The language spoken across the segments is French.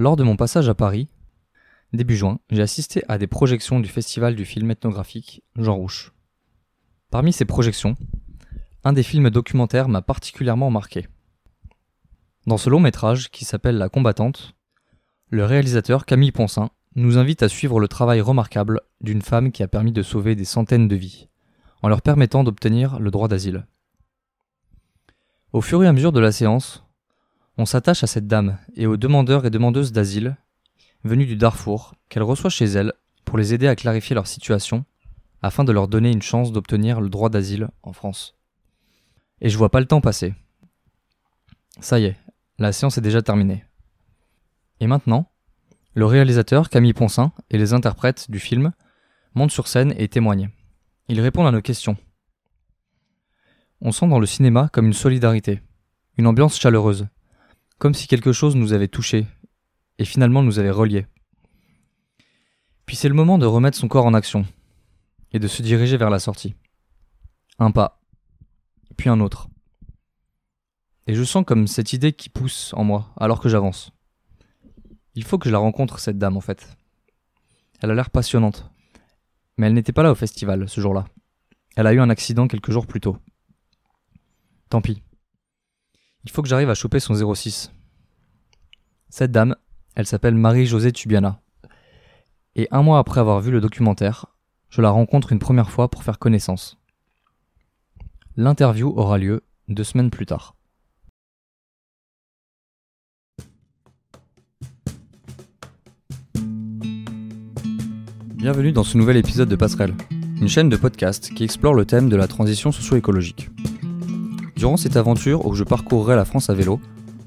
Lors de mon passage à Paris, début juin, j'ai assisté à des projections du festival du film ethnographique Jean Rouche. Parmi ces projections, un des films documentaires m'a particulièrement marqué. Dans ce long métrage qui s'appelle La combattante, le réalisateur Camille Ponsin nous invite à suivre le travail remarquable d'une femme qui a permis de sauver des centaines de vies, en leur permettant d'obtenir le droit d'asile. Au fur et à mesure de la séance, on s'attache à cette dame et aux demandeurs et demandeuses d'asile venus du Darfour qu'elle reçoit chez elle pour les aider à clarifier leur situation afin de leur donner une chance d'obtenir le droit d'asile en France. Et je vois pas le temps passer. Ça y est, la séance est déjà terminée. Et maintenant, le réalisateur Camille Ponsin et les interprètes du film montent sur scène et témoignent. Ils répondent à nos questions. On sent dans le cinéma comme une solidarité, une ambiance chaleureuse, comme si quelque chose nous avait touchés, et finalement nous avait reliés. Puis c'est le moment de remettre son corps en action, et de se diriger vers la sortie. Un pas, puis un autre. Et je sens comme cette idée qui pousse en moi, alors que j'avance. Il faut que je la rencontre, cette dame, en fait. Elle a l'air passionnante. Mais elle n'était pas là au festival, ce jour-là. Elle a eu un accident quelques jours plus tôt. Tant pis. Il faut que j'arrive à choper son 06. Cette dame, elle s'appelle Marie-Josée Tubiana. Et un mois après avoir vu le documentaire, je la rencontre une première fois pour faire connaissance. L'interview aura lieu deux semaines plus tard. Bienvenue dans ce nouvel épisode de Passerelle, une chaîne de podcast qui explore le thème de la transition socio-écologique. Durant cette aventure où je parcourrai la France à vélo,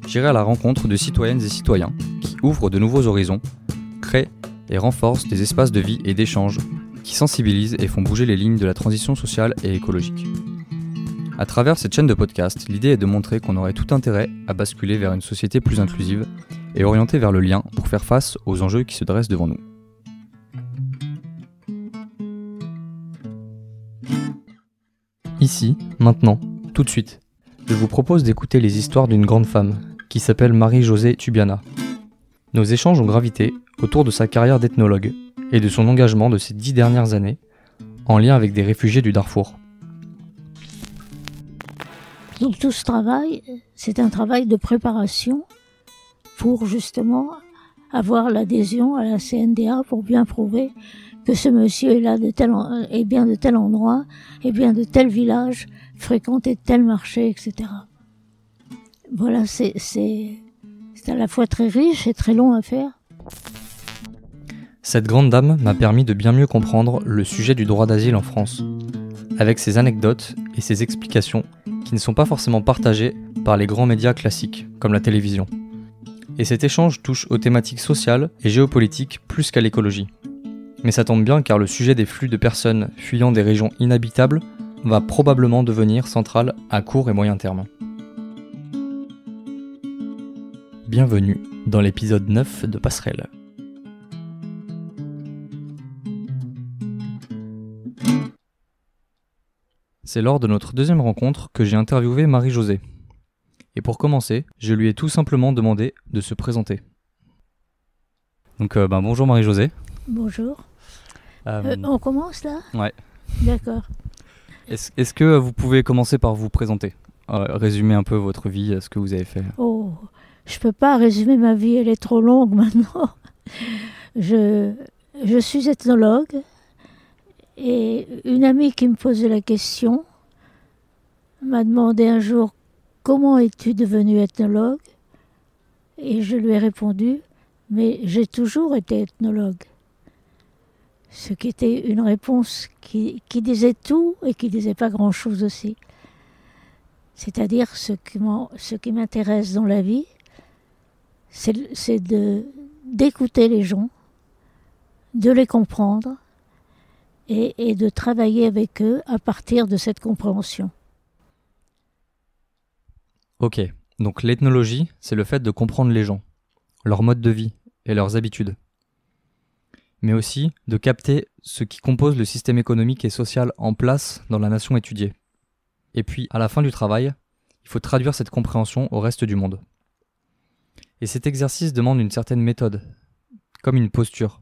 j'irai à la rencontre de citoyennes et citoyens qui ouvrent de nouveaux horizons, créent et renforcent des espaces de vie et d'échange qui sensibilisent et font bouger les lignes de la transition sociale et écologique. À travers cette chaîne de podcast, l'idée est de montrer qu'on aurait tout intérêt à basculer vers une société plus inclusive et orientée vers le lien pour faire face aux enjeux qui se dressent devant nous. Ici, maintenant, tout de suite, je vous propose d'écouter les histoires d'une grande femme, qui s'appelle Marie-Josée Tubiana. Nos échanges ont gravité autour de sa carrière d'ethnologue et de son engagement de ces dix dernières années en lien avec des réfugiés du Darfour. Donc tout ce travail, c'est un travail de préparation pour justement avoir l'adhésion à la CNDA pour bien prouver que ce monsieur est là de tel bien de tel endroit, est bien de tel village, fréquenté tel marché, etc. Voilà, c'est à la fois très riche et très long à faire. Cette grande dame m'a permis de bien mieux comprendre le sujet du droit d'asile en France, avec ses anecdotes et ses explications qui ne sont pas forcément partagées par les grands médias classiques, comme la télévision. Et cet échange touche aux thématiques sociales et géopolitiques plus qu'à l'écologie. Mais ça tombe bien car le sujet des flux de personnes fuyant des régions inhabitables va probablement devenir central à court et moyen terme. Bienvenue dans l'épisode 9 de Passerelle. C'est lors de notre deuxième rencontre que j'ai interviewé Marie-Josée. Et pour commencer, je lui ai tout simplement demandé de se présenter. Donc euh, ben, bonjour Marie-Josée. Bonjour. Euh, euh, on commence là? Ouais. D'accord. Est-ce que vous pouvez commencer par vous présenter Résumer un peu votre vie, ce que vous avez fait? Oh, je peux pas résumer ma vie, elle est trop longue maintenant. Je, je suis ethnologue, et une amie qui me posait la question m'a demandé un jour Comment es-tu devenu ethnologue? Et je lui ai répondu Mais j'ai toujours été ethnologue. Ce qui était une réponse qui, disait tout et qui disait pas grand-chose aussi. C'est-à-dire ce qui m'intéresse dans la vie, c'est d'écouter les gens, de les comprendre et, de travailler avec eux à partir de cette compréhension. Ok, donc l'ethnologie, c'est le fait de comprendre les gens, leur mode de vie et leurs habitudes, mais aussi de capter ce qui compose le système économique et social en place dans la nation étudiée. Et puis, à la fin du travail, il faut traduire cette compréhension au reste du monde. Et cet exercice demande une certaine méthode, comme une posture.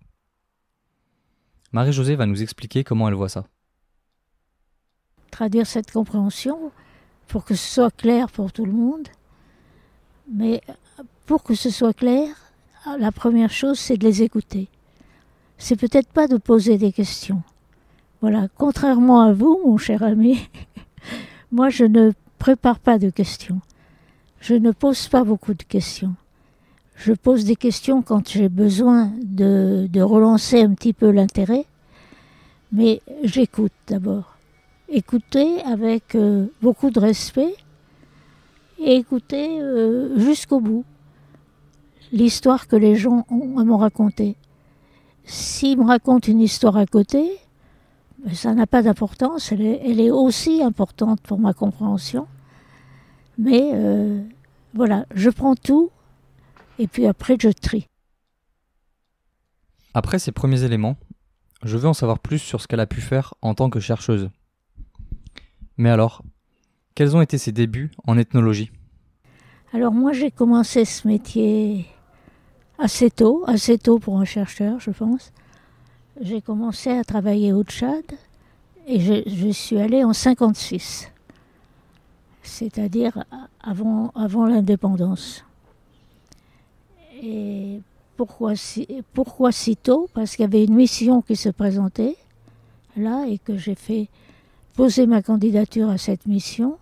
Marie-Josée va nous expliquer comment elle voit ça. Traduire cette compréhension pour que ce soit clair pour tout le monde. Mais pour que ce soit clair, la première chose, c'est de les écouter. C'est peut-être pas de poser des questions. Voilà, contrairement à vous, mon cher ami, moi je ne prépare pas de questions. Je ne pose pas beaucoup de questions. Je pose des questions quand j'ai besoin de, relancer un petit peu l'intérêt, mais j'écoute d'abord. Écouter avec euh, beaucoup de respect et écouter euh, jusqu'au bout l'histoire que les gens m'ont racontée. S'ils me racontent une histoire à côté, ben, ça n'a pas d'importance, elle est, elle est, aussi importante pour ma compréhension. Mais euh, voilà, je prends tout et puis après je trie. Après ces premiers éléments, je veux en savoir plus sur ce qu'elle a pu faire en tant que chercheuse. Mais alors, quels ont été ses débuts en ethnologie? Alors moi j'ai commencé ce métier assez tôt, assez tôt pour un chercheur je pense. J'ai commencé à travailler au Tchad et je, suis allée en 56, c'est-à-dire avant, avant l'indépendance. Et pourquoi si, pourquoi si tôt? Parce qu'il y avait une mission qui se présentait là et que j'ai fait poser ma candidature à cette mission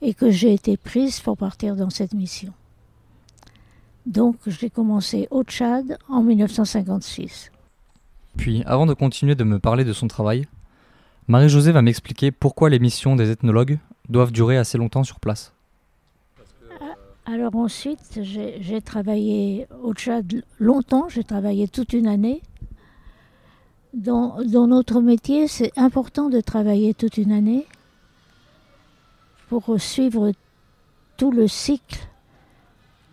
et que j'ai été prise pour partir dans cette mission. Donc j'ai commencé au Tchad en 1956. Puis, avant de continuer de me parler de son travail, Marie-Josée va m'expliquer pourquoi les missions des ethnologues doivent durer assez longtemps sur place. Alors ensuite, j'ai travaillé au Tchad longtemps, j'ai travaillé toute une année. Dans, dans notre métier, c'est important de travailler toute une année pour suivre tout le cycle.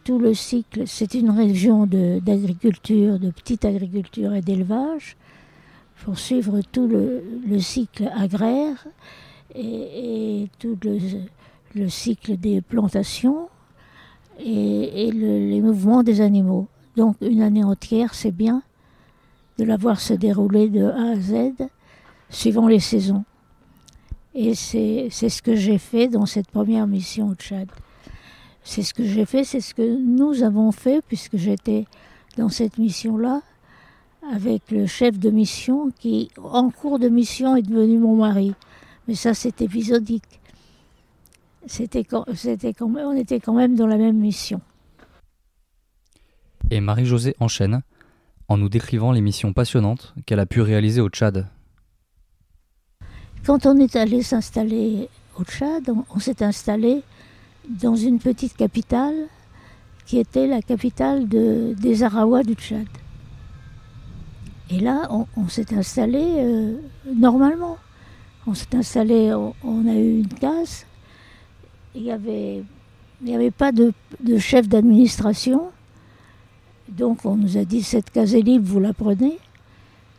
Tout le cycle, c'est une région d'agriculture, de, petite agriculture et d'élevage, pour suivre tout le, le cycle agraire et, tout le, le cycle des plantations et, et le, les mouvements des animaux. Donc une année entière, c'est bien de la voir se dérouler de A à Z, suivant les saisons. Et c'est ce que j'ai fait dans cette première mission au Tchad. C'est ce que j'ai fait, c'est ce que nous avons fait, puisque j'étais dans cette mission-là, avec le chef de mission qui, en cours de mission, est devenu mon mari. Mais ça, c'est épisodique c'était c'était quand même, on était quand même dans la même mission. Et Marie-Josée enchaîne en nous décrivant les missions passionnantes qu'elle a pu réaliser au Tchad. Quand on est allé s'installer au Tchad, on, on s'est installé dans une petite capitale qui était la capitale de, des Arawa du Tchad. Et là, on, s'est installé euh, normalement. On s'est installé, on, a eu une case, il n'y avait pas de, de chef d'administration. Donc on nous a dit cette case est libre, vous la prenez.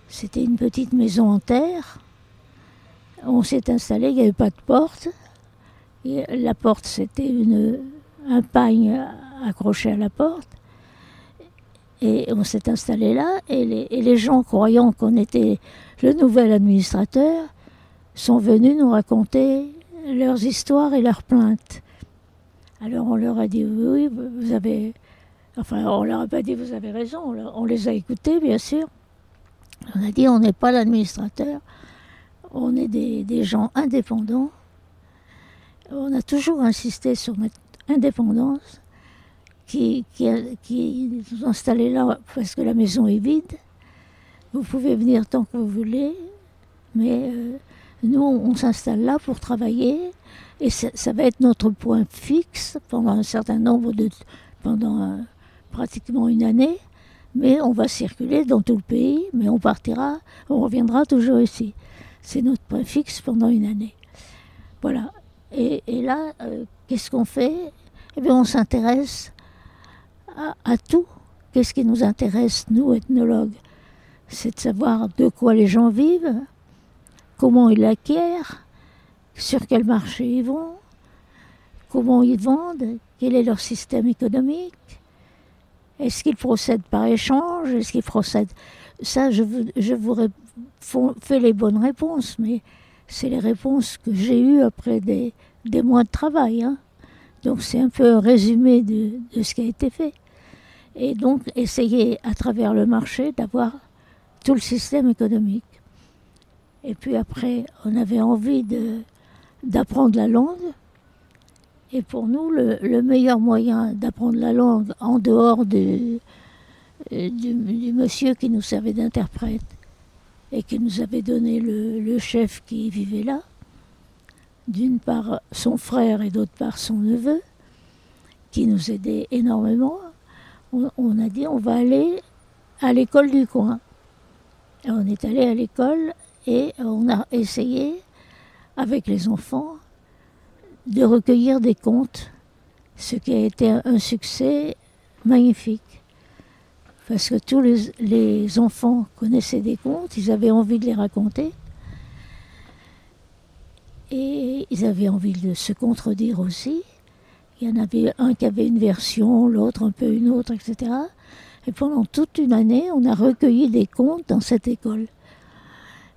C'était une petite maison en terre. On s'est installé, il n'y avait pas de porte. La porte, c'était un pagne accroché à la porte. Et on s'est installé là, et les, gens, croyant qu'on était le nouvel administrateur, sont venus nous raconter leurs histoires et leurs plaintes. Alors on leur a dit oui, vous avez. Enfin, on leur a pas dit vous avez raison, on les a écoutés, bien sûr. On a dit on n'est pas l'administrateur, on est des, gens indépendants. On a toujours insisté sur notre indépendance, qui, qui, qui nous installés là parce que la maison est vide. Vous pouvez venir tant que vous voulez, mais euh, nous, on s'installe là pour travailler et ça, va être notre point fixe pendant un certain nombre de. pendant euh, pratiquement une année. Mais on va circuler dans tout le pays, mais on partira, on reviendra toujours ici. C'est notre point fixe pendant une année. Voilà. Et, là, euh, qu'est-ce qu'on fait? Eh bien, on s'intéresse à, tout. Qu'est-ce qui nous intéresse, nous, ethnologues? C'est de savoir de quoi les gens vivent, comment ils l'acquièrent, sur quel marché ils vont, comment ils vendent, quel est leur système économique, Est-ce qu'il procède par échange? Est-ce qu'il procède Ça, je, je vous fais les bonnes réponses, mais c'est les réponses que j'ai eues après des, des, mois de travail. Hein. Donc c'est un peu un résumé de, de, ce qui a été fait. Et donc essayer à travers le marché d'avoir tout le système économique. Et puis après, on avait envie d'apprendre la langue. Et pour nous, le, meilleur moyen d'apprendre la langue en dehors du, du, monsieur qui nous servait d'interprète et qui nous avait donné le, chef qui vivait là, d'une part son frère et d'autre part son neveu, qui nous aidait énormément, on, a dit on va aller à l'école du coin. On est allé à l'école et on a essayé, avec les enfants, de recueillir des contes, ce qui a été un succès magnifique. Parce que tous les, enfants connaissaient des contes, ils avaient envie de les raconter. Et ils avaient envie de se contredire aussi. Il y en avait un qui avait une version, l'autre un peu une autre, etc. Et pendant toute une année, on a recueilli des contes dans cette école.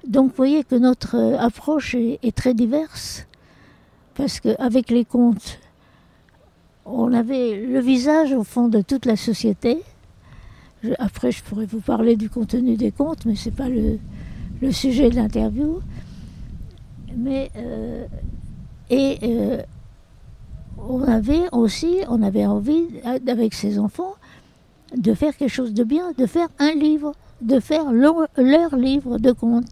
Donc vous voyez que notre approche est très diverse parce qu'avec les contes, on avait le visage au fond de toute la société. Après, je pourrais vous parler du contenu des contes, mais ce n'est pas le, sujet de l'interview. Mais euh, et euh, on avait aussi, on avait envie, avec ses enfants, de faire quelque chose de bien, de faire un livre, de faire leur livre de contes.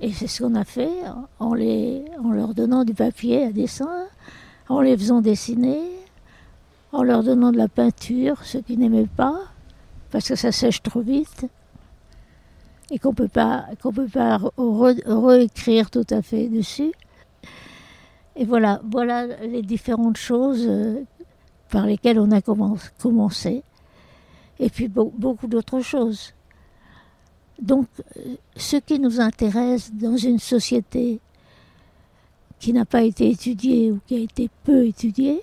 Et c'est ce qu'on a fait en, les, en leur donnant du papier à dessin, en les faisant dessiner, en leur donnant de la peinture, ceux qui n'aimaient pas, parce que ça sèche trop vite et qu'on peut pas qu'on peut pas réécrire tout à fait dessus. Et voilà, voilà les différentes choses euh, par lesquelles on a commencé. Et puis beaucoup d'autres choses. Donc, euh, ce qui nous intéresse dans une société qui n'a pas été étudiée ou qui a été peu étudiée,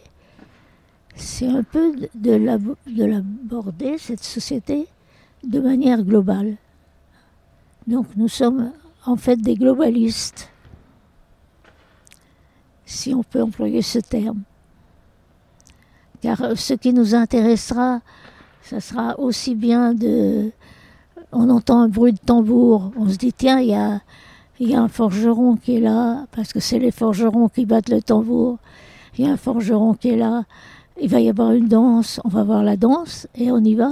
c'est un peu de l'aborder, cette société, de manière globale. Donc nous sommes en fait des globalistes, si on peut employer ce terme. Car ce qui nous intéressera, ce sera aussi bien de, on entend un bruit de tambour, on se dit tiens, il y a, y a un forgeron qui est là, parce que c'est les forgerons qui battent le tambour. Il y a un forgeron qui est là, il va y avoir une danse, on va voir la danse et on y va.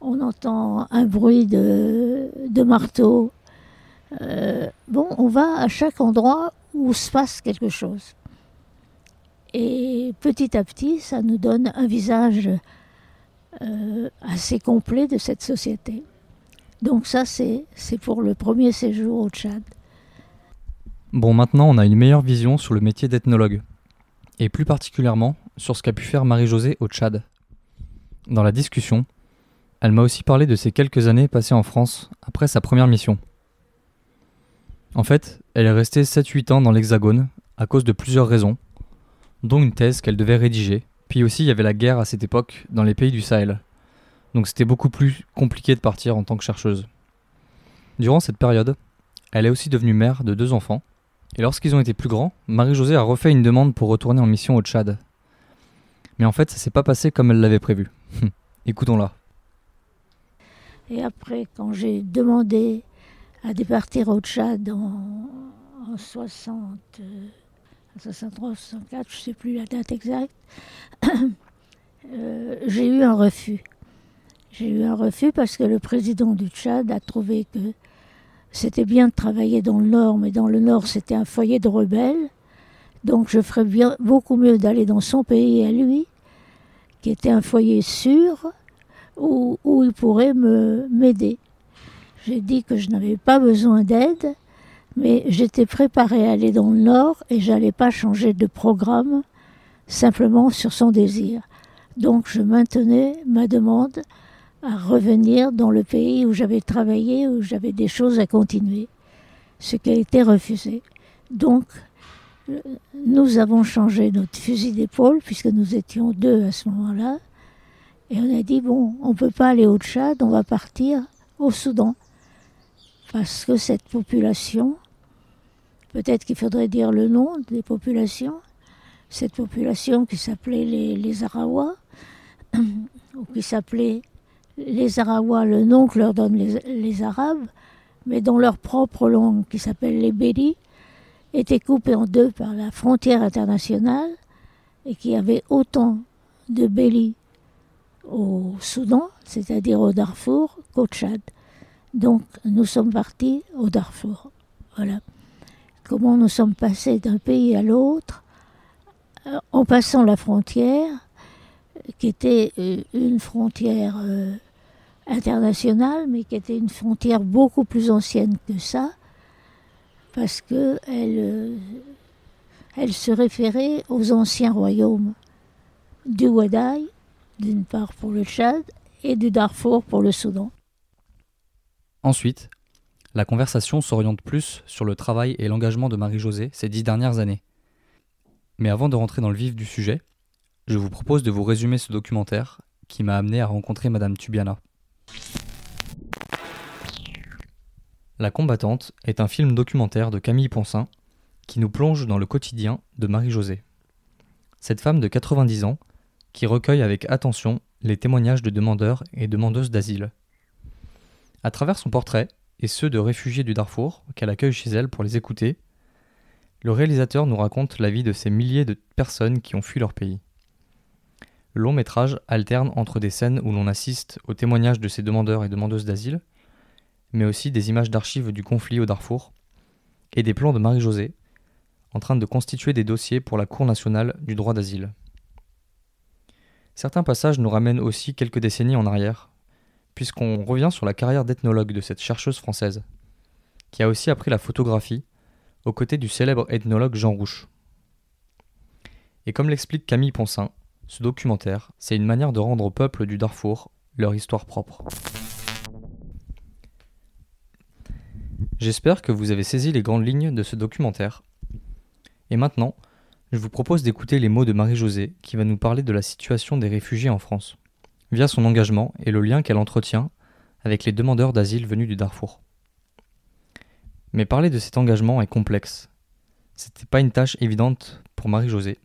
On entend un bruit de, marteau. Euh, bon, on va à chaque endroit où se passe quelque chose. Et petit à petit, ça nous donne un visage euh, assez complet de cette société. Donc ça, c'est pour le premier séjour au Tchad. Bon, maintenant, on a une meilleure vision sur le métier d'ethnologue, et plus particulièrement sur ce qu'a pu faire Marie-Josée au Tchad. Dans la discussion, elle m'a aussi parlé de ces quelques années passées en France après sa première mission. En fait, elle est restée 7-8 ans dans l'Hexagone à cause de plusieurs raisons, dont une thèse qu'elle devait rédiger, puis aussi il y avait la guerre à cette époque dans les pays du Sahel. Donc c'était beaucoup plus compliqué de partir en tant que chercheuse. Durant cette période, elle est aussi devenue mère de deux enfants, et lorsqu'ils ont été plus grands, Marie-Josée a refait une demande pour retourner en mission au Tchad. Mais en fait, ça s'est pas passé comme elle l'avait prévu. Écoutons-la. Et après, quand j'ai demandé à départir au Tchad en, en 60, 63, 64, je ne sais plus la date exacte, euh, j'ai eu un refus. J'ai eu un refus parce que le président du Tchad a trouvé que c'était bien de travailler dans le Nord, mais dans le Nord c'était un foyer de rebelles. Donc je ferais bien, beaucoup mieux d'aller dans son pays à lui, qui était un foyer sûr, où, où il pourrait m'aider. J'ai dit que je n'avais pas besoin d'aide, mais j'étais préparée à aller dans le Nord et j'allais pas changer de programme simplement sur son désir. Donc je maintenais ma demande à revenir dans le pays où j'avais travaillé, où j'avais des choses à continuer, ce qui a été refusé. Donc, euh, nous avons changé notre fusil d'épaule, puisque nous étions deux à ce moment-là, Et on a dit, bon, on ne peut pas aller au Tchad, on va partir au Soudan. Parce que cette population, peut-être qu'il faudrait dire le nom des populations, cette population qui s'appelait les, les Arawa, ou qui s'appelait les Arawa, le nom que leur donnent les, Arabes, mais dans leur propre langue, qui s'appelle les Béli, était coupée en deux par la frontière internationale et qui avait autant de Béli au Soudan, c'est-à-dire au Darfour, qu'au Tchad. Donc nous sommes partis au Darfour. Voilà. Comment nous sommes passés d'un pays à l'autre euh, en passant la frontière, qui était euh, une frontière euh, internationale, mais qui était une frontière beaucoup plus ancienne que ça, parce euh, elle se référait aux anciens royaumes du Wadaï, d'une part pour le Tchad, et du Darfour pour le Soudan. Ensuite, la conversation s'oriente plus sur le travail et l'engagement de Marie-Josée ces dix dernières années. Mais avant de rentrer dans le vif du sujet, je vous propose de vous résumer ce documentaire qui m'a amené à rencontrer Madame Tubiana. La combattante est un film documentaire de Camille Ponsin qui nous plonge dans le quotidien de Marie-Josée. Cette femme de 90 ans qui recueille avec attention les témoignages de demandeurs et demandeuses d'asile. À travers son portrait et ceux de réfugiés du Darfour qu'elle accueille chez elle pour les écouter, le réalisateur nous raconte la vie de ces milliers de personnes qui ont fui leur pays. Long métrage alterne entre des scènes où l'on assiste aux témoignages de ces demandeurs et demandeuses d'asile, mais aussi des images d'archives du conflit au Darfour, et des plans de Marie-Josée, en train de constituer des dossiers pour la Cour nationale du droit d'asile. Certains passages nous ramènent aussi quelques décennies en arrière, puisqu'on revient sur la carrière d'ethnologue de cette chercheuse française, qui a aussi appris la photographie aux côtés du célèbre ethnologue Jean Rouche. Et comme l'explique Camille Ponsin, ce documentaire, c'est une manière de rendre au peuple du Darfour leur histoire propre. J'espère que vous avez saisi les grandes lignes de ce documentaire. Et maintenant, je vous propose d'écouter les mots de Marie-Josée qui va nous parler de la situation des réfugiés en France, via son engagement et le lien qu'elle entretient avec les demandeurs d'asile venus du Darfour. Mais parler de cet engagement est complexe. C'était pas une tâche évidente pour Marie-Josée,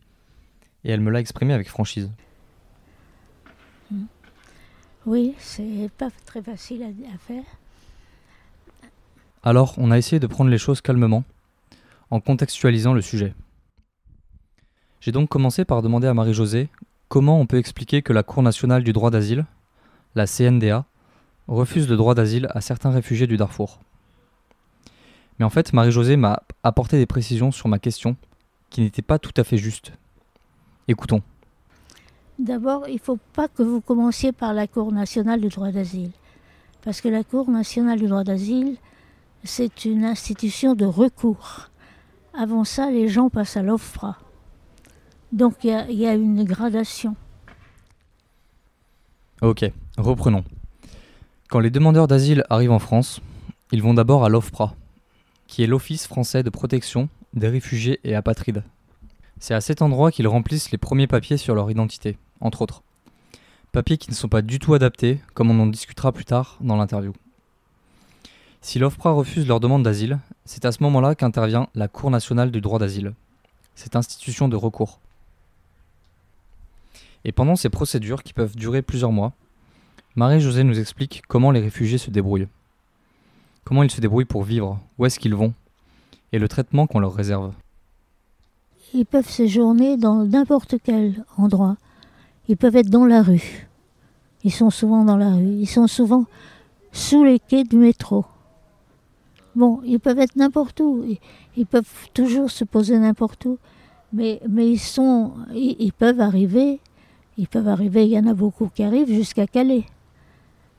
et elle me l'a exprimé avec franchise. Oui, c'est pas très facile à, à faire. Alors, on a essayé de prendre les choses calmement, en contextualisant le sujet. J'ai donc commencé par demander à Marie-Josée comment on peut expliquer que la Cour nationale du droit d'asile, la CNDA, refuse le droit d'asile à certains réfugiés du Darfour. Mais en fait, Marie-Josée m'a apporté des précisions sur ma question qui n'étaient pas tout à fait justes. Écoutons. D'abord, il ne faut pas que vous commenciez par la Cour nationale du droit d'asile. Parce que la Cour nationale du droit d'asile, c'est une institution de recours. Avant ça, les gens passent à l'OFPRA. Donc il y, y, a une gradation. Ok, reprenons. Quand les demandeurs d'asile arrivent en France, ils vont d'abord à l'OFPRA, qui est l'Office français de protection des réfugiés et apatrides. C'est à cet endroit qu'ils remplissent les premiers papiers sur leur identité, entre autres. Papiers qui ne sont pas du tout adaptés, comme on en discutera plus tard dans l'interview. Si l'OFPRA refuse leur demande d'asile, c'est à ce moment-là qu'intervient la Cour nationale du droit d'asile, cette institution de recours. Et pendant ces procédures qui peuvent durer plusieurs mois, Marie-Josée nous explique comment les réfugiés se débrouillent comment ils se débrouillent pour vivre, où est-ce qu'ils vont, et le traitement qu'on leur réserve. Ils peuvent séjourner dans n'importe quel endroit. Ils peuvent être dans la rue. Ils sont souvent dans la rue. Ils sont souvent sous les quais du métro. Bon, ils peuvent être n'importe où. Ils peuvent toujours se poser n'importe où. Mais, ils, sont, ils, peuvent arriver. Ils peuvent arriver, il y en a beaucoup qui arrivent jusqu'à Calais.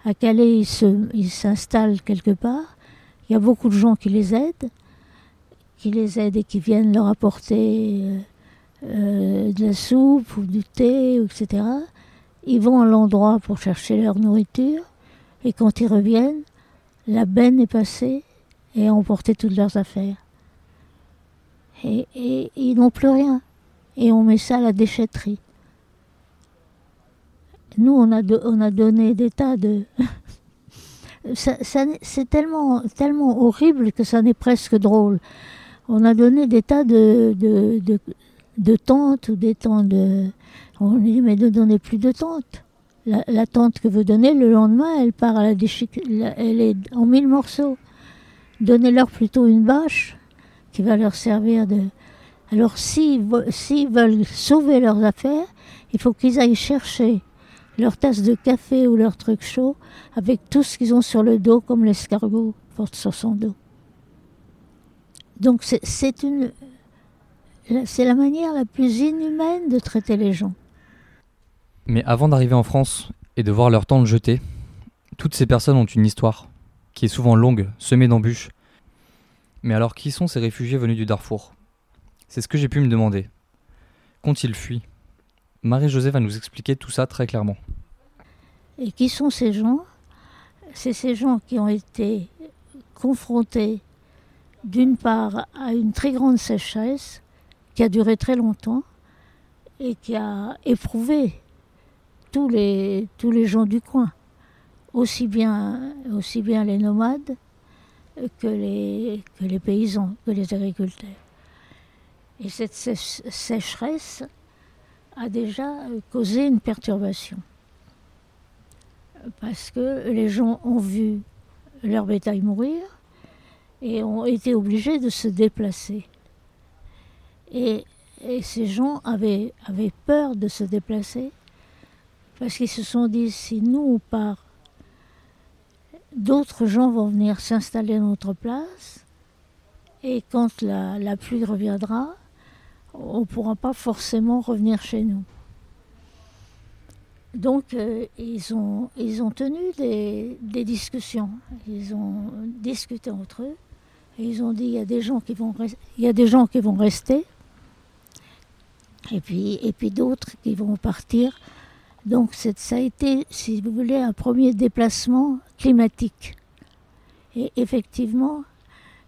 À Calais, ils s'installent quelque part. Il y a beaucoup de gens qui les aident, qui les aident et qui viennent leur apporter euh, euh, de la soupe ou du thé, etc. Ils vont à l'endroit pour chercher leur nourriture et quand ils reviennent, la benne est passée et a emporté toutes leurs affaires. Et, ils n'ont plus rien. Et on met ça à la déchetterie. nous, on a, on a donné des tas de... c'est tellement, tellement horrible que ça n'est presque drôle. On a donné des tas de, de, tentes ou des temps de... On dit, mais ne donnez plus de tentes. La, tente que vous donnez, le lendemain, elle part à la elle est en mille morceaux. Donnez-leur plutôt une bâche qui va leur servir de... Alors s'ils veulent sauver leurs affaires, il faut qu'ils aillent chercher leur tasse de café ou leur truc chaud avec tout ce qu'ils ont sur le dos, comme l'escargot porte sur son dos. Donc c'est une, c'est la manière la plus inhumaine de traiter les gens. Mais avant d'arriver en France et de voir leur temps de jeter, toutes ces personnes ont une histoire, qui est souvent longue, semée d'embûches. Mais alors qui sont ces réfugiés venus du Darfour? C'est ce que j'ai pu me demander. Qu'ont-ils fui? Marie-Josée va nous expliquer tout ça très clairement. Et qui sont ces gens? C'est ces gens qui ont été confrontés d'une part à une très grande sécheresse qui a duré très longtemps et qui a éprouvé tous les, gens du coin, aussi bien, les nomades que les paysans, que les agriculteurs. Et cette sécheresse a déjà causé une perturbation. Parce que les gens ont vu leur bétail mourir et ont été obligés de se déplacer. Et, ces gens avaient, avaient, peur de se déplacer parce qu'ils se sont dit si nous on part, d'autres gens vont venir s'installer à notre place et quand la, la pluie reviendra, on ne pourra pas forcément revenir chez nous. Donc euh, ils, ont, ils ont tenu des, discussions, ils ont discuté entre eux, ils ont dit il y a des gens qui vont, rester, et puis, d'autres qui vont partir. Donc ça a été, si vous voulez, un premier déplacement climatique. Et effectivement,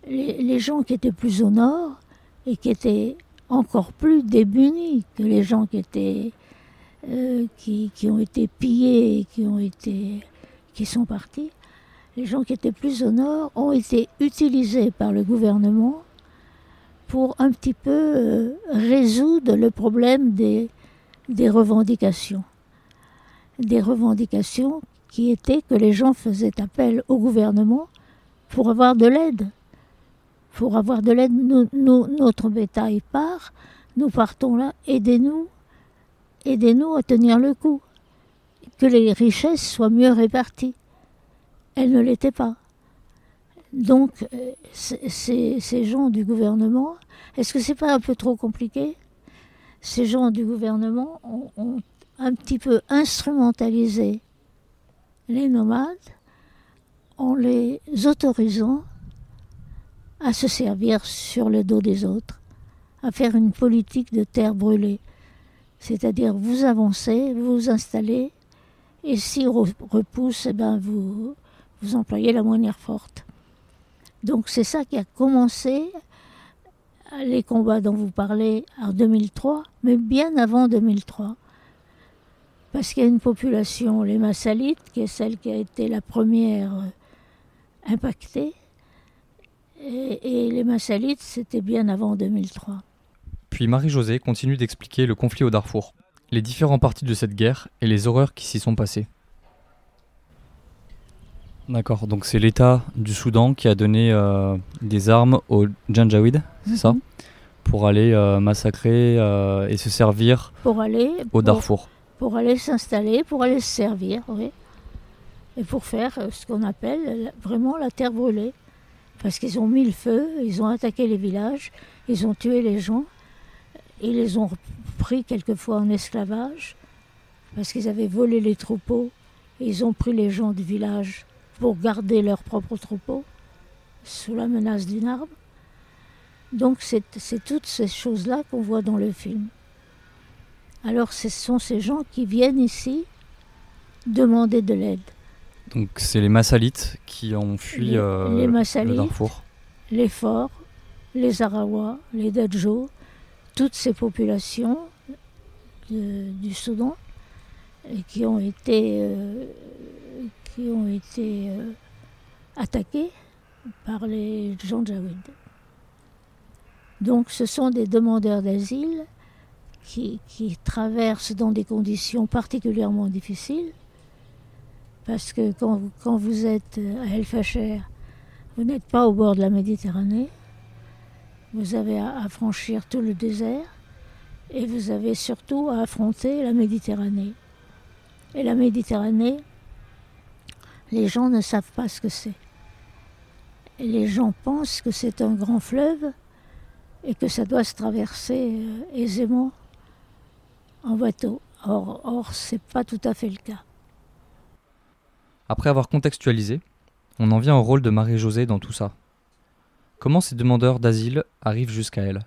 les, gens qui étaient plus au nord et qui étaient encore plus démunis que les gens qui étaient euh, qui, ont été pillés et qui ont été qui sont partis. Les gens qui étaient plus au nord ont été utilisés par le gouvernement pour un petit peu euh, résoudre le problème des, des revendications. Des revendications qui étaient que les gens faisaient appel au gouvernement pour avoir de l'aide pour avoir de l'aide. notre bétail part, nous partons là, aidez-nous, aidez-nous à tenir le coup, que les richesses soient mieux réparties. Elles ne l'étaient pas. Donc, euh, ces gens du gouvernement, est-ce que c'est pas un peu trop compliqué? Ces gens du gouvernement ont un petit peu instrumentalisé les nomades en les autorisant à se servir sur le dos des autres, à faire une politique de terre brûlée. C'est-à-dire vous avancez, vous vous installez, et si on repousse, eh ben vous, vous employez la manière forte. Donc c'est ça qui a commencé les combats dont vous parlez en 2003, mais bien avant 2003. Parce qu'il y a une population, les Massalites, qui est celle qui a été la première impactée, et, les Massalites, c'était bien avant 2003. Puis Marie-Josée continue d'expliquer le conflit au Darfour, les différents parties de cette guerre et les horreurs qui s'y sont passées. D'accord, donc c'est l'État du Soudan qui a donné euh, des armes aux Janjaweed, c'est ça? Mhm. Pour aller euh, massacrer euh, et se servir pour aller, au Darfour. Pour aller s'installer, pour aller se servir, oui. Et pour faire ce qu'on appelle vraiment la terre brûlée parce qu'ils ont mis le feu, ils ont attaqué les villages, ils ont tué les gens, ils les ont pris quelquefois en esclavage, parce qu'ils avaient volé les troupeaux, et ils ont pris les gens du village pour garder leurs propres troupeaux, sous la menace d'une arme. Donc c'est toutes ces choses-là qu'on voit dans le film. Alors ce sont ces gens qui viennent ici demander de l'aide. Donc c'est les Massalites qui ont fui les, euh, le Darfour. Les Forts, les Arawa, les Dadjo, toutes ces populations du Soudan et qui ont été, euh, qui ont été euh, attaqués par les Janjaouides. Donc ce sont des demandeurs d'asile qui, traversent dans des conditions particulièrement difficiles parce que quand, vous êtes à El Facher, vous n'êtes pas au bord de la Méditerranée, vous avez à franchir tout le désert et vous avez surtout à affronter la Méditerranée. Et la Méditerranée, les gens ne savent pas ce que c'est. Les gens pensent que c'est un grand fleuve et que ça doit se traverser euh, aisément en bateau. Or, or ce n'est pas tout à fait le cas. Après avoir contextualisé, on en vient au rôle de Marie-Josée dans tout ça. Comment ces demandeurs d'asile arrivent jusqu'à elle?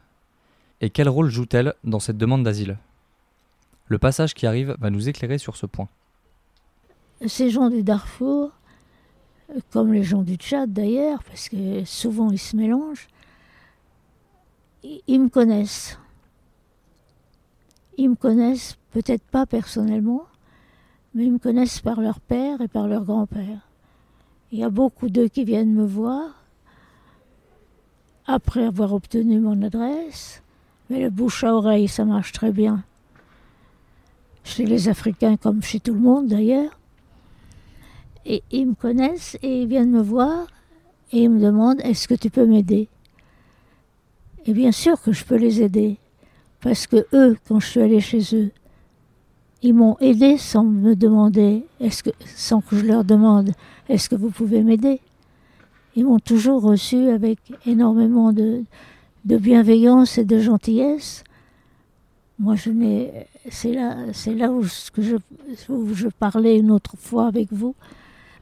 Et quel rôle joue-t-elle dans cette demande d'asile? Le passage qui arrive va nous éclairer sur ce point. Ces gens du Darfour, comme les gens du Tchad d'ailleurs, parce que souvent ils se mélangent, ils me connaissent. Ils me connaissent peut-être pas personnellement, mais ils me connaissent par leur père et par leur grand-père. Il y a beaucoup d'eux qui viennent me voir après avoir obtenu mon adresse, mais le bouche à oreille, ça marche très bien. Chez les Africains comme chez tout le monde d'ailleurs. Et ils me connaissent et ils viennent me voir et ils me demandent est-ce que tu peux m'aider? Et bien sûr que je peux les aider. Parce que eux, quand je suis allée chez eux, ils m'ont aidé sans me demander, est-ce que, sans que je leur demande, est-ce que vous pouvez m'aider? Ils m'ont toujours reçu avec énormément de, de bienveillance et de gentillesse. Moi, je n'ai, c'est là, c'est là où, je, où je parlais une autre fois avec vous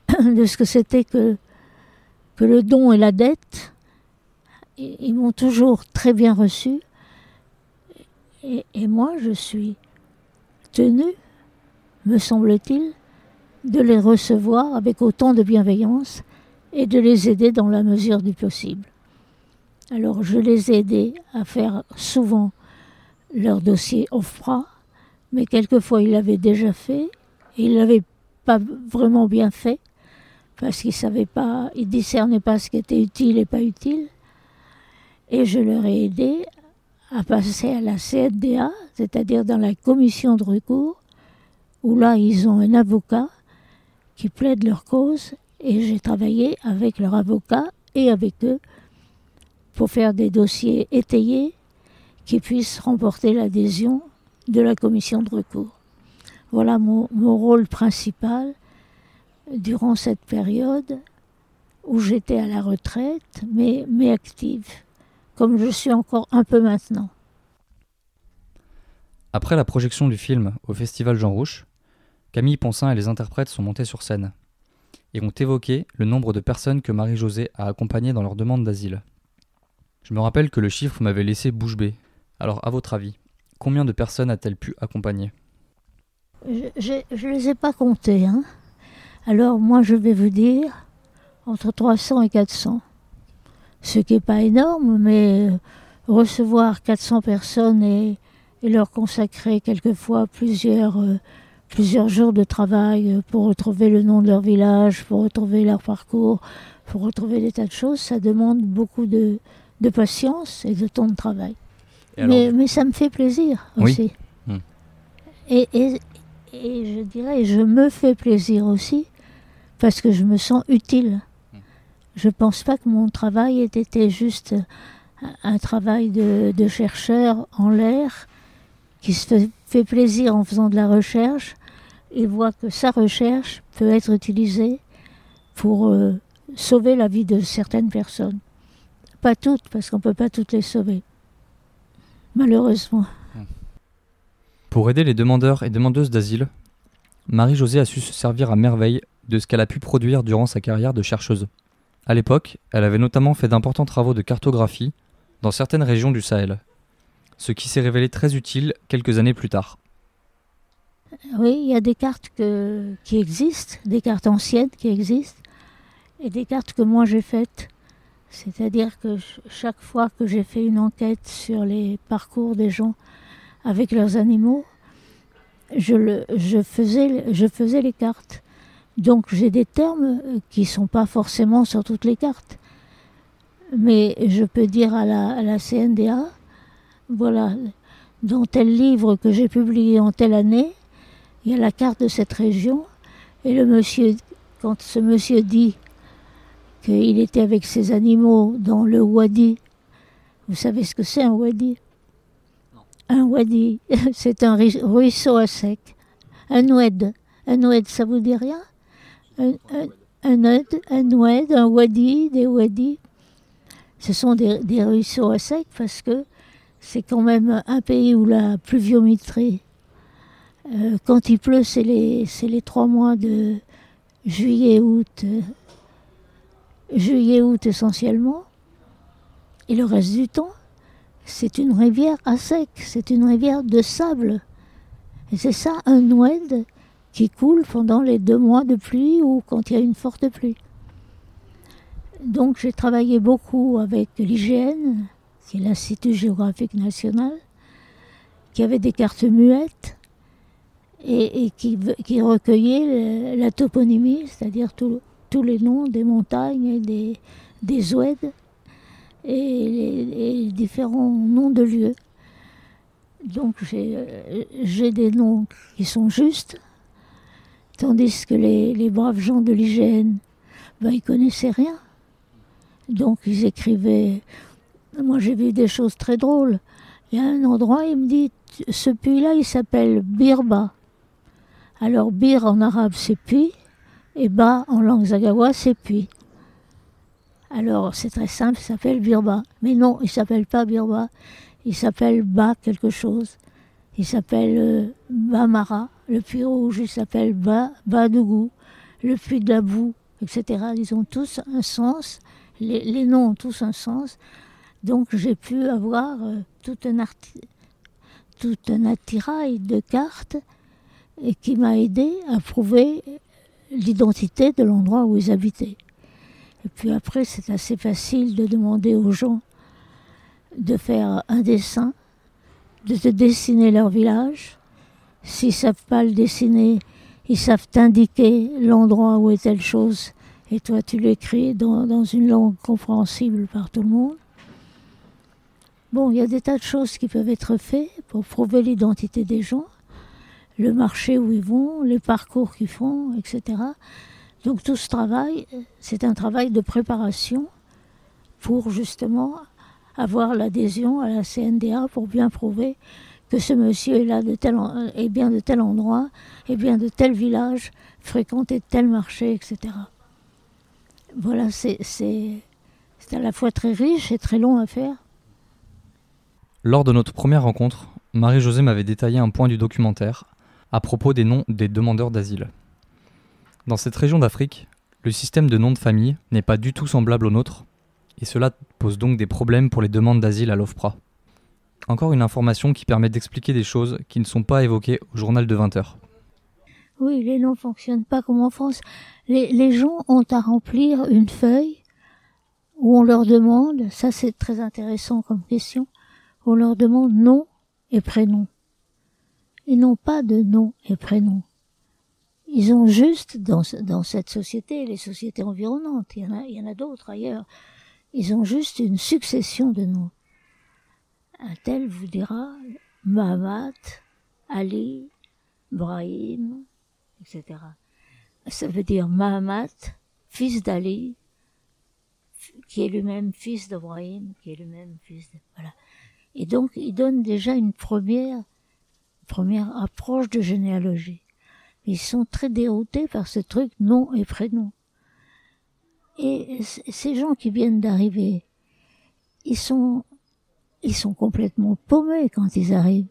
de ce que c'était que, le don et la dette. Ils m'ont toujours très bien reçu. Et, moi, je suis tenue, me semble-t-il, de les recevoir avec autant de bienveillance et de les aider dans la mesure du possible. Alors je les ai aidés à faire souvent leur dossier OFPRA, mais quelquefois ils l'avaient déjà fait et ils l'avaient pas vraiment bien fait parce qu'ils savaient pas, ils discernaient pas ce qui était utile et pas utile. Et je leur ai aidé à passer à la CNDA, c'est-à-dire dans la commission de recours, où là ils ont un avocat qui plaide leur cause et j'ai travaillé avec leur avocat et avec eux pour faire des dossiers étayés qui puissent remporter l'adhésion de la commission de recours. Voilà mon rôle principal durant cette période où j'étais à la retraite, mais, mais active, comme je suis encore un peu maintenant. Après la projection du film au Festival Jean Rouche, Camille Ponsin et les interprètes sont montés sur scène et ont évoqué le nombre de personnes que Marie-Josée a accompagnées dans leur demande d'asile. Je me rappelle que le chiffre m'avait laissé bouche bée. Alors, à votre avis, combien de personnes a-t-elle pu accompagner? Je ne les ai pas comptés. Hein. Alors, moi, je vais vous dire entre 300 et 400. Ce qui n'est pas énorme, mais recevoir 400 personnes et, et leur consacrer quelquefois plusieurs, euh, plusieurs jours de travail pour retrouver le nom de leur village, pour retrouver leur parcours, pour retrouver des tas de choses, ça demande beaucoup de, de patience et de temps de travail. Mais, mais ça me fait plaisir Oui. aussi. Hmm. Et, et, et je dirais, je me fais plaisir aussi parce que je me sens utile. Hmm. Je ne pense pas que mon travail ait été juste un, travail de, de chercheur en l'air qui se fait, fait plaisir en faisant de la recherche et voit que sa recherche peut être utilisée pour euh, sauver la vie de certaines personnes. Pas toutes, parce qu'on ne peut pas toutes les sauver. Malheureusement. Pour aider les demandeurs et demandeuses d'asile, Marie-Josée a su se servir à merveille de ce qu'elle a pu produire durant sa carrière de chercheuse. À l'époque, elle avait notamment fait d'importants travaux de cartographie dans certaines régions du Sahel, ce qui s'est révélé très utile quelques années plus tard. Oui, il y a des cartes qui existent, des cartes anciennes qui existent, et des cartes que moi j'ai faites. C'est-à-dire que ch- chaque fois que j'ai fait une enquête sur les parcours des gens avec leurs animaux, je faisais les cartes. Donc j'ai des termes qui ne sont pas forcément sur toutes les cartes. Mais je peux dire à la, à la CNDA, voilà, dans tel livre que j'ai publié en telle année, il y a la carte de cette région. Et le monsieur, quand ce monsieur dit qu'il était avec ses animaux dans le wadi, vous savez ce que c'est un wadi? Un wadi, c'est un ruisseau à sec. Un oued. Un oued, ça vous dit rien? Un, un, un, oued, un wadi, des wadis. Ce sont des, ruisseaux à sec parce que c'est quand même un pays où la pluviométrie, euh, quand il pleut, c'est les, les trois mois de juillet-août, euh, juillet-août essentiellement, et le reste du temps, c'est une rivière à sec, c'est une rivière de sable. Et c'est ça, un noued qui coule pendant les deux mois de pluie ou quand il y a une forte pluie. Donc j'ai travaillé beaucoup avec l'IGN, qui est l'Institut géographique national, qui avait des cartes muettes et, qui, recueillait la toponymie, c'est-à-dire tous les noms des montagnes et des, des et les, différents noms de lieux. Donc j'ai des noms qui sont justes, tandis que les, braves gens de l'hygiène, ben, ils connaissaient rien. Donc ils écrivaient moi, j'ai vu des choses très drôles. Il y a un endroit, il me dit, ce puits-là, il s'appelle Birba. Alors, Bir en arabe, c'est puits, et Ba en langue zagawa, c'est puits. Alors, c'est très simple, il s'appelle Birba. Mais non, il s'appelle pas Birba, il s'appelle Ba quelque chose. Il s'appelle euh, Bamara, le puits rouge, s'appelle Ba, Badougou, le puits de la boue, etc. Ils ont tous un sens, les, noms ont tous un sens. Donc j'ai pu avoir euh, tout, un attirail de cartes qui m'a aidé à prouver l'identité de l'endroit où ils habitaient. Et puis après, c'est assez facile de demander aux gens de faire un dessin, de dessiner leur village. S'ils savent pas le dessiner, ils savent t'indiquer l'endroit où est telle chose, et toi tu l'écris dans, dans une langue compréhensible par tout le monde. Bon, il y a des tas de choses qui peuvent être faites pour prouver l'identité des gens, le marché où ils vont, les parcours qu'ils font, etc. Donc tout ce travail, c'est un travail de préparation pour justement avoir l'adhésion à la CNDA pour bien prouver que ce monsieur est là de tel est bien de tel endroit, est bien de tel village, fréquenté tel marché, etc. Voilà, c'est à la fois très riche et très long à faire. Lors de notre première rencontre, Marie-Josée m'avait détaillé un point du documentaire à propos des noms des demandeurs d'asile. Dans cette région d'Afrique, le système de nom de famille n'est pas du tout semblable au nôtre, et cela pose donc des problèmes pour les demandes d'asile à l'OFPRA. Encore une information qui permet d'expliquer des choses qui ne sont pas évoquées au journal de 20 heures. Oui, les noms ne fonctionnent pas comme en France. Les, gens ont à remplir une feuille où on leur demande, ça c'est très intéressant comme question, on leur demande nom et prénom. Ils n'ont pas de nom et prénom. Ils ont juste, dans, cette société, les sociétés environnantes, il y en a d'autres ailleurs, ils ont juste une succession de noms. Un tel vous dira Mahamat, Ali, Brahim, etc. Ça veut dire Mahamat, fils d'Ali, qui est lui-même fils d'Ibrahim, qui est lui-même fils de... Voilà. Et donc, il donne déjà une première, première approche de généalogie. Ils sont très déroutés par ce truc nom et prénom. Et ces gens qui viennent d'arriver, ils sont, ils sont complètement paumés quand ils arrivent.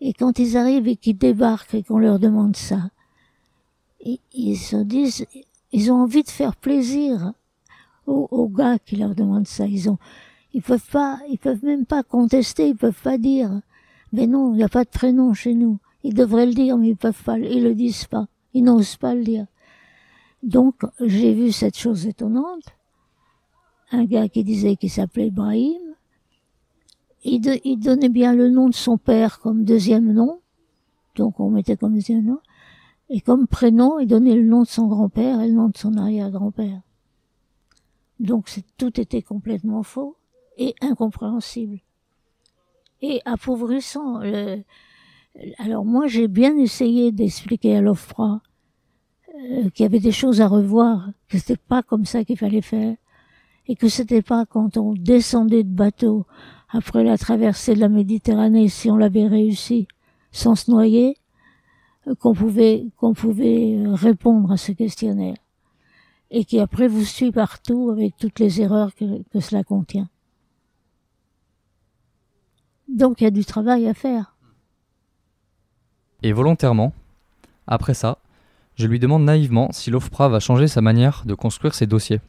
Et quand ils arrivent et qu'ils débarquent et qu'on leur demande ça, ils, se disent, ils ont envie de faire plaisir aux, aux gars qui leur demandent ça. Ils ont, ils peuvent pas, ils peuvent même pas contester, ils peuvent pas dire. Mais non, il n'y a pas de prénom chez nous. Ils devraient le dire, mais ils peuvent pas, ils le disent pas. Ils n'osent pas le dire. Donc, j'ai vu cette chose étonnante. Un gars qui disait qu'il s'appelait Ibrahim. Il, il, donnait bien le nom de son père comme deuxième nom. Donc on mettait comme des noms. Et comme prénom, il donnait le nom de son grand-père et le nom de son arrière-grand-père. Donc tout était complètement faux et incompréhensible. Et appauvrissant. alors moi, j'ai bien essayé d'expliquer à l'OFPRA euh, qu'il y avait des choses à revoir, que c'était pas comme ça qu'il fallait faire, et que c'était pas quand on descendait de bateau après la traversée de la Méditerranée, si on l'avait réussi sans se noyer, qu'on pouvait qu'on pouvait euh, répondre à ce questionnaire, et qui après vous suit partout avec toutes les erreurs que, que cela contient. Donc il y a du travail à faire. Et volontairement, après ça, je lui demande naïvement si l'OFPRA va changer sa manière de construire ses dossiers,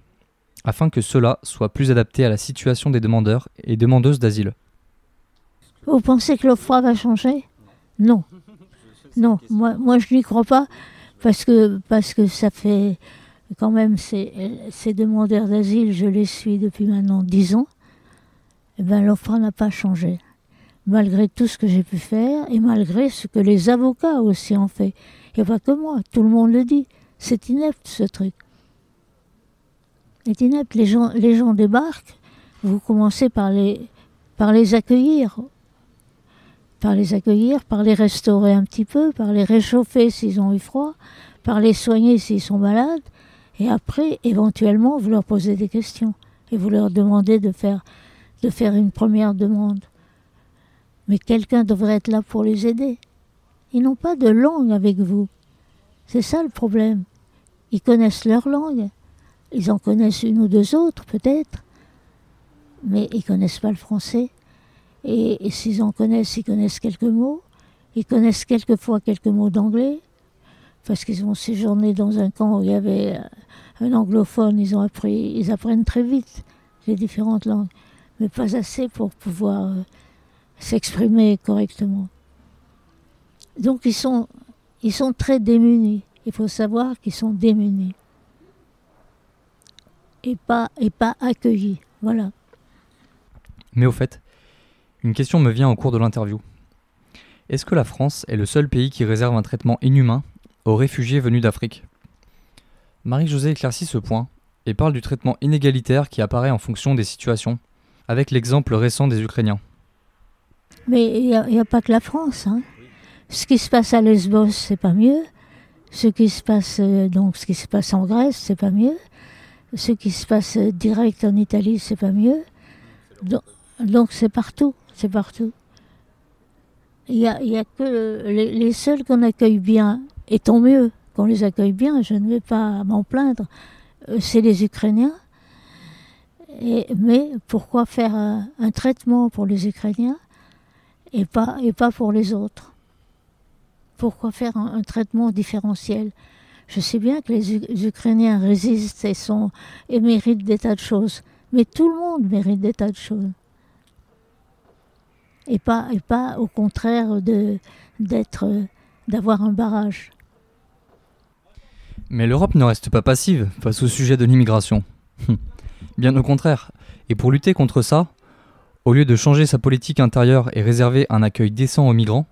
afin que cela soit plus adapté à la situation des demandeurs et demandeuses d'asile. Vous pensez que l'OFPRA va changer? Non. Non, moi, je n'y crois pas, parce que, parce que ça fait quand même ces, demandeurs d'asile, je les suis depuis maintenant dix ans, et eh ben l'OFPRA n'a pas changé malgré tout ce que j'ai pu faire et malgré ce que les avocats aussi ont fait. Il n'y a pas que moi, tout le monde le dit. C'est inepte ce truc. Les gens, débarquent, vous commencez par les, par les accueillir. Par les accueillir, par les restaurer un petit peu, par les réchauffer s'ils ont eu froid, par les soigner s'ils sont malades, et après, éventuellement, vous leur posez des questions et vous leur demandez de faire, de faire une première demande. Mais quelqu'un devrait être là pour les aider. Ils n'ont pas de langue avec vous. C'est ça le problème. Ils connaissent leur langue. Ils en connaissent une ou deux autres, peut-être. Mais ils connaissent pas le français. Et, s'ils en connaissent, ils connaissent quelques mots. Ils connaissent quelquefois quelques mots d'anglais. Parce qu'ils ont séjourné dans un camp où il y avait un anglophone. Ils ont appris, ils apprennent très vite les différentes langues. Mais pas assez pour pouvoir euh, s'exprimer correctement. Donc ils sont, ils sont très démunis. Il faut savoir qu'ils sont démunis. Et pas, et pas accueillis. Voilà. Mais au fait, une question me vient au cours de l'interview. Est-ce que la France est le seul pays qui réserve un traitement inhumain aux réfugiés venus d'Afrique? Marie-Josée éclaircit ce point et parle du traitement inégalitaire qui apparaît en fonction des situations, avec l'exemple récent des Ukrainiens. Mais il n'y a, pas que la France. Hein. Ce qui se passe à Lesbos, c'est pas mieux. Ce qui se passe euh, donc, ce qui se passe en Grèce, c'est pas mieux. Ce qui se passe euh, direct en Italie, c'est pas mieux. Donc c'est partout, c'est partout. Il y a, que les, seuls qu'on accueille bien, et tant mieux qu'on les accueille bien, je ne vais pas m'en plaindre, euh, c'est les Ukrainiens. Mais pourquoi faire un traitement pour les Ukrainiens et pas, et pas pour les autres? Pourquoi faire un, traitement différentiel? Je sais bien que les, Ukrainiens résistent et, méritent des tas de choses, mais tout le monde mérite des tas de choses. Et pas, et pas au contraire d'avoir un barrage. Mais l'Europe ne reste pas passive face au sujet de l'immigration. Bien au contraire. Et pour lutter contre ça, au lieu de changer sa politique intérieure et réserver un accueil décent aux migrants,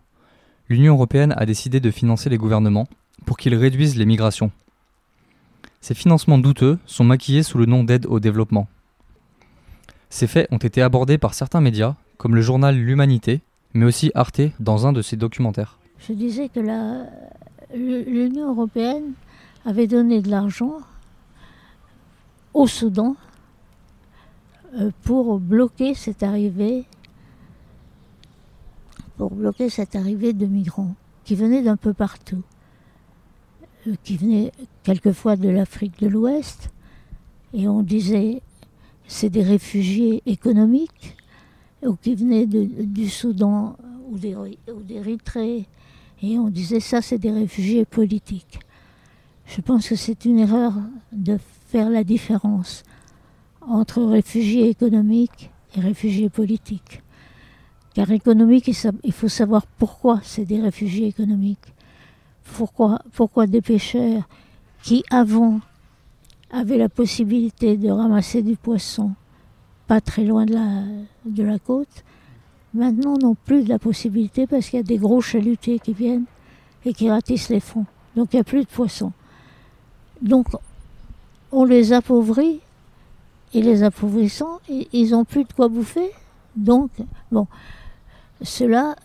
l'Union européenne a décidé de financer les gouvernements pour qu'ils réduisent les migrations. Ces financements douteux sont maquillés sous le nom d'aide au développement. Ces faits ont été abordés par certains médias, comme le journal L'Humanité, mais aussi Arte dans un de ses documentaires. Je disais que l'Union européenne avait donné de l'argent au Soudan euh, pour bloquer cette arrivée pour bloquer cette arrivée de migrants qui venaient d'un peu partout, qui venaient quelquefois de l'Afrique de l'Ouest, et on disait c'est des réfugiés économiques, ou qui venaient du Soudan ou d'Érythrée, et on disait ça c'est des réfugiés politiques. Je pense que c'est une erreur de faire la différence entre réfugiés économiques et réfugiés politiques. Car économique, il faut savoir pourquoi c'est des réfugiés économiques. Pourquoi, des pêcheurs qui avant avaient la possibilité de ramasser du poisson pas très loin de la, côte, maintenant n'ont plus de la possibilité parce qu'il y a des gros chalutiers qui viennent et qui ratissent les fonds. Donc il n'y a plus de poissons. Donc on les appauvrit et les appauvrissant, ils n'ont plus de quoi bouffer. Donc, bon, cela,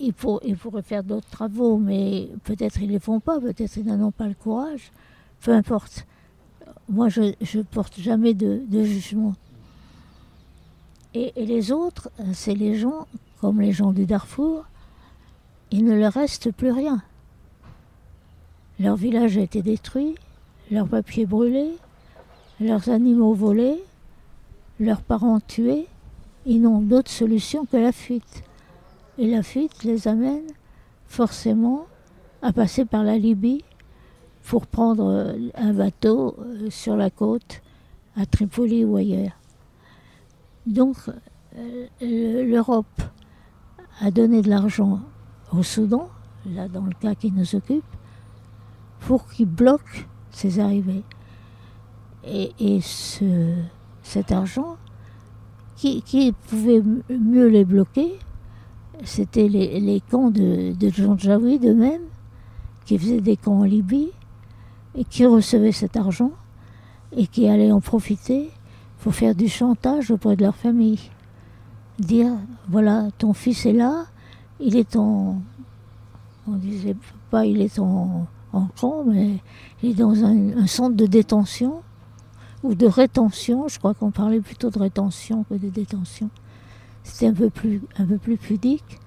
ils, pourraient faire d'autres travaux, mais peut-être ils ne les font pas, peut-être ils n'en ont pas le courage. Peu importe. Moi, je ne porte jamais de, jugement. Et, les autres, c'est les gens, comme les gens du Darfour, il ne leur reste plus rien. Leur village a été détruit, leurs papiers brûlés, leurs animaux volés, leurs parents tués, ils n'ont d'autre solution que la fuite. Et la fuite les amène forcément à passer par la Libye pour prendre euh, un bateau euh, sur la côte à Tripoli ou ailleurs. Donc euh, l'Europe a donné de l'argent au Soudan, là dans le cas qui nous occupe, pour qu'il bloque ses arrivées. Et, ce, cet argent, qui, pouvait mieux les bloquer C'était les, camps de, de Janjaoui d'eux-mêmes, qui faisaient des camps en Libye, et qui recevaient cet argent, et qui allaient en profiter pour faire du chantage auprès de leur famille. Dire, voilà, ton fils est là, il est en... On disait pas il est en, en camp, mais il est dans un centre de détention ou de rétention. Je crois qu'on parlait plutôt de rétention que de détention. C'était un peu plus, un peu plus pudique.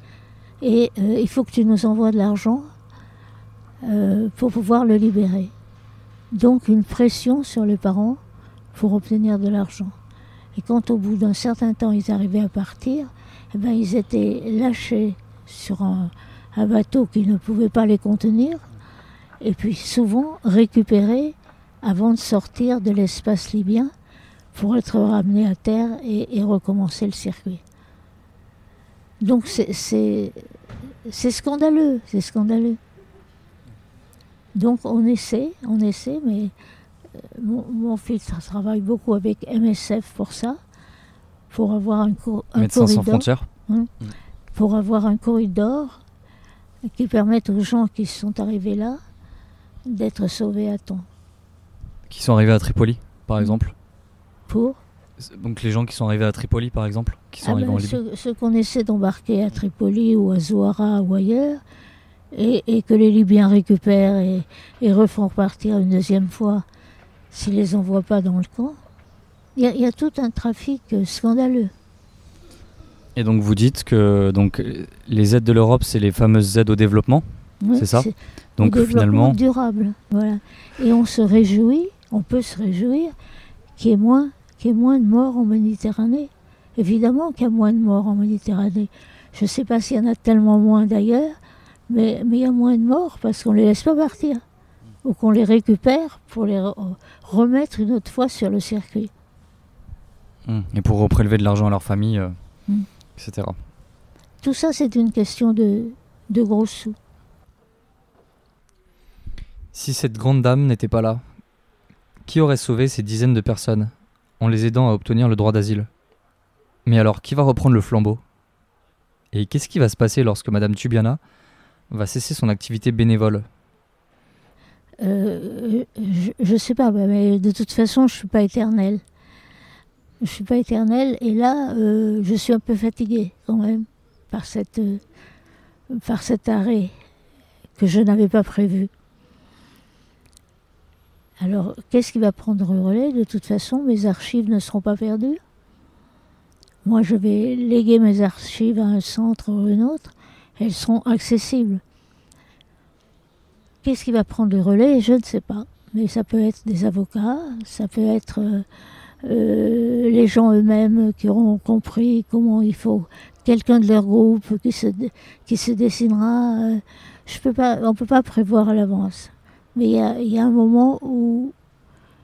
Et euh, il faut que tu nous envoies de l'argent euh, pour pouvoir le libérer. Donc une pression sur les parents pour obtenir de l'argent. Et quand au bout d'un certain temps ils arrivaient à partir, eh ben, ils étaient lâchés sur un, bateau qui ne pouvait pas les contenir, et puis souvent récupérés avant de sortir de l'espace libyen pour être ramené à terre et, recommencer le circuit. Donc c'est scandaleux, c'est scandaleux. Donc on essaie, on essaie, mais euh, mon, fils travaille beaucoup avec MSF pour ça, pour avoir un, un Médecins sans frontières. Hein, mm. Pour avoir un corridor qui permette aux gens qui sont arrivés là d'être sauvés à temps qui sont arrivés à Tripoli, par exemple Pour Donc les gens qui sont arrivés à Tripoli, par exemple, qui sont ah arrivés ben, en Libye Ceux, qu'on essaie d'embarquer à Tripoli ou à Zouara ou ailleurs, et, que les Libyens récupèrent et, et, refont repartir une deuxième fois s'ils ne les envoient pas dans le camp. Il y, a tout un trafic scandaleux. Et donc vous dites que donc, les aides de l'Europe, c'est les fameuses aides au développement, c'est ça Donc finalement durable, voilà. Et on se réjouit on peut se réjouir qu'il y ait moins, moins de morts en Méditerranée. Évidemment qu'il y a moins de morts en Méditerranée. Je ne sais pas s'il y en a tellement moins d'ailleurs, mais, mais il y a moins de morts parce qu'on ne les laisse pas partir. Ou qu'on les récupère pour les remettre une autre fois sur le circuit. Mmh. Et pour reprélever de l'argent à leur famille, euh, mmh. etc. Tout ça, c'est une question de, de gros sous. Si cette grande dame n'était pas là, qui aurait sauvé ces dizaines de personnes? En les aidant à obtenir le droit d'asile Mais alors, qui va reprendre le flambeau? Et qu'est-ce qui va se passer lorsque Madame Tubiana va cesser son activité bénévole? Euh, je, ne sais pas, mais de toute façon, je suis pas éternelle. Je suis pas éternelle, et là, euh, je suis un peu fatiguée quand même par euh, par cet arrêt que je n'avais pas prévu. Alors, qu'est-ce qui va prendre le relais? De toute façon, mes archives ne seront pas perdues. Moi, je vais léguer mes archives à un centre ou un autre. Elles seront accessibles. Qu'est-ce qui va prendre le relais? Je ne sais pas. Mais ça peut être des avocats, ça peut être euh, euh, les gens eux-mêmes qui auront compris comment il faut. Quelqu'un de leur groupe qui se, qui se dessinera. Euh, je peux pas, on ne peut pas prévoir à l'avance. Mais il y, a, un moment où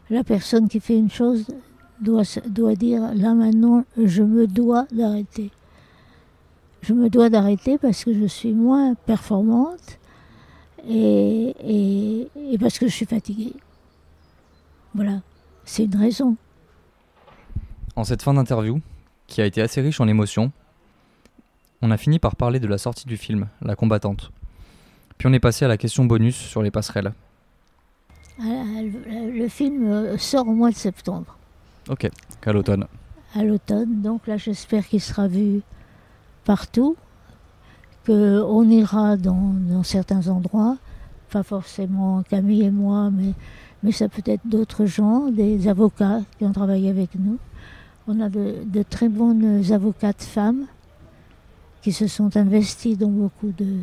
la personne qui fait une chose doit, dire là maintenant, je me dois d'arrêter. Je me dois d'arrêter parce que je suis moins performante et, et, parce que je suis fatiguée. Voilà, c'est une raison. En cette fin d'interview, qui a été assez riche en émotions, on a fini par parler de la sortie du film, La combattante. Puis on est passé à la question bonus sur les passerelles. Ah, Le film euh, sort au mois de septembre, Ok, qu'à l'automne. à l'automne. Donc là, j'espère qu'il sera vu partout, qu'on ira dans, dans certains endroits, pas forcément Camille et moi, mais, mais ça peut être d'autres gens, des avocats qui ont travaillé avec nous. On a de, de très bonnes avocates femmes qui se sont investies dans beaucoup de,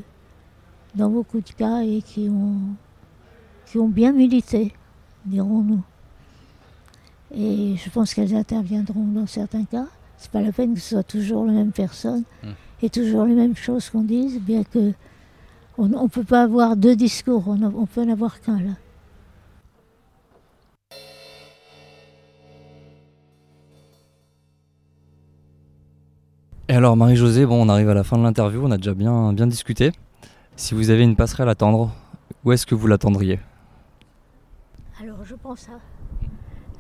dans beaucoup de cas et qui ont, qui ont bien milité, dirons-nous. Et je pense qu'elles interviendront dans certains cas. C'est pas la peine que ce soit toujours la même personne Mm. et toujours les mêmes choses qu'on dise, bien que on ne peut pas avoir deux discours, on, a- on peut en avoir qu'un là. Et alors Marie-Josée, bon, on arrive à la fin de l'interview, on a déjà bien, bien discuté. Si vous avez une passerelle à tendre, où est-ce que vous l'attendriez? Je pense à.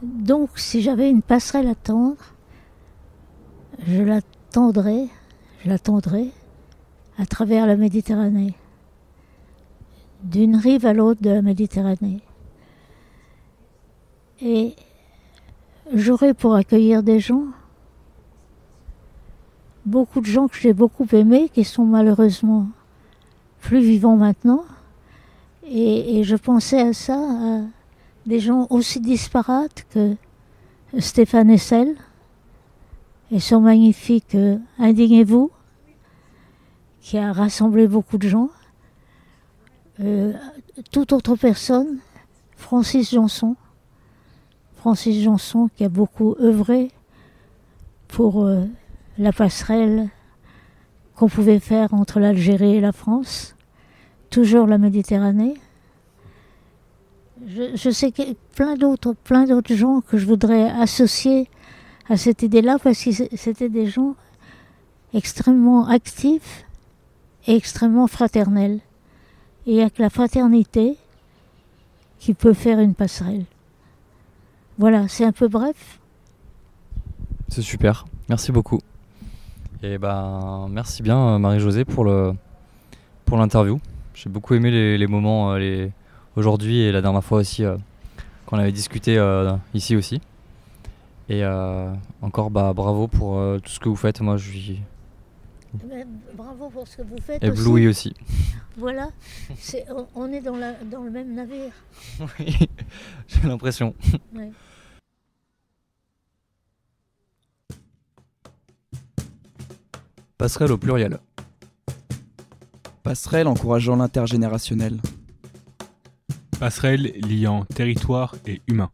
Donc si j'avais une passerelle à tendre, je la tendrais, je la tendrais à travers la Méditerranée, d'une rive à l'autre de la Méditerranée. Et j'aurais pour accueillir des gens, beaucoup de gens que j'ai beaucoup aimés, qui sont malheureusement plus vivants maintenant. Et, je pensais à ça, des gens aussi disparates que Stéphane Essel et son magnifique euh, Indignez-vous, qui a rassemblé beaucoup de gens. Euh, toute autre personne, Francis Janson. Francis Janson qui a beaucoup œuvré pour euh, la passerelle qu'on pouvait faire entre l'Algérie et la France, toujours la Méditerranée. Je, sais que plein d'autres, plein d'autres gens que je voudrais associer à cette idée-là parce que c'était des gens extrêmement actifs et extrêmement fraternels. Et il n'y a que la fraternité qui peut faire une passerelle. Voilà, c'est un peu bref. C'est super, merci beaucoup. Et ben merci bien euh, Marie-Josée pour le pour l'interview. J'ai beaucoup aimé les, les moments euh, les, aujourd'hui et la dernière fois aussi euh, qu'on avait discuté euh, ici aussi. Et euh, encore bah bravo pour euh, tout ce que vous faites. Moi je suis Bravo pour ce que vous faites. ébloui aussi. Voilà, c'est- on, on est dans, la, dans le même navire. Oui, j'ai l'impression. Ouais. Passerelle au pluriel. Passerelle encourageant l'intergénérationnel. Passerelle liant territoire et humain.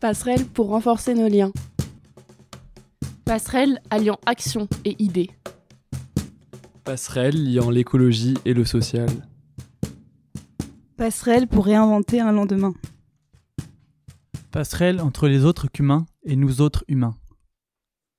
Passerelle pour renforcer nos liens. Passerelle alliant action et idées. Passerelle liant l'écologie et le social. Passerelle pour réinventer un lendemain. Passerelle entre les autres qu'humains et nous autres humains.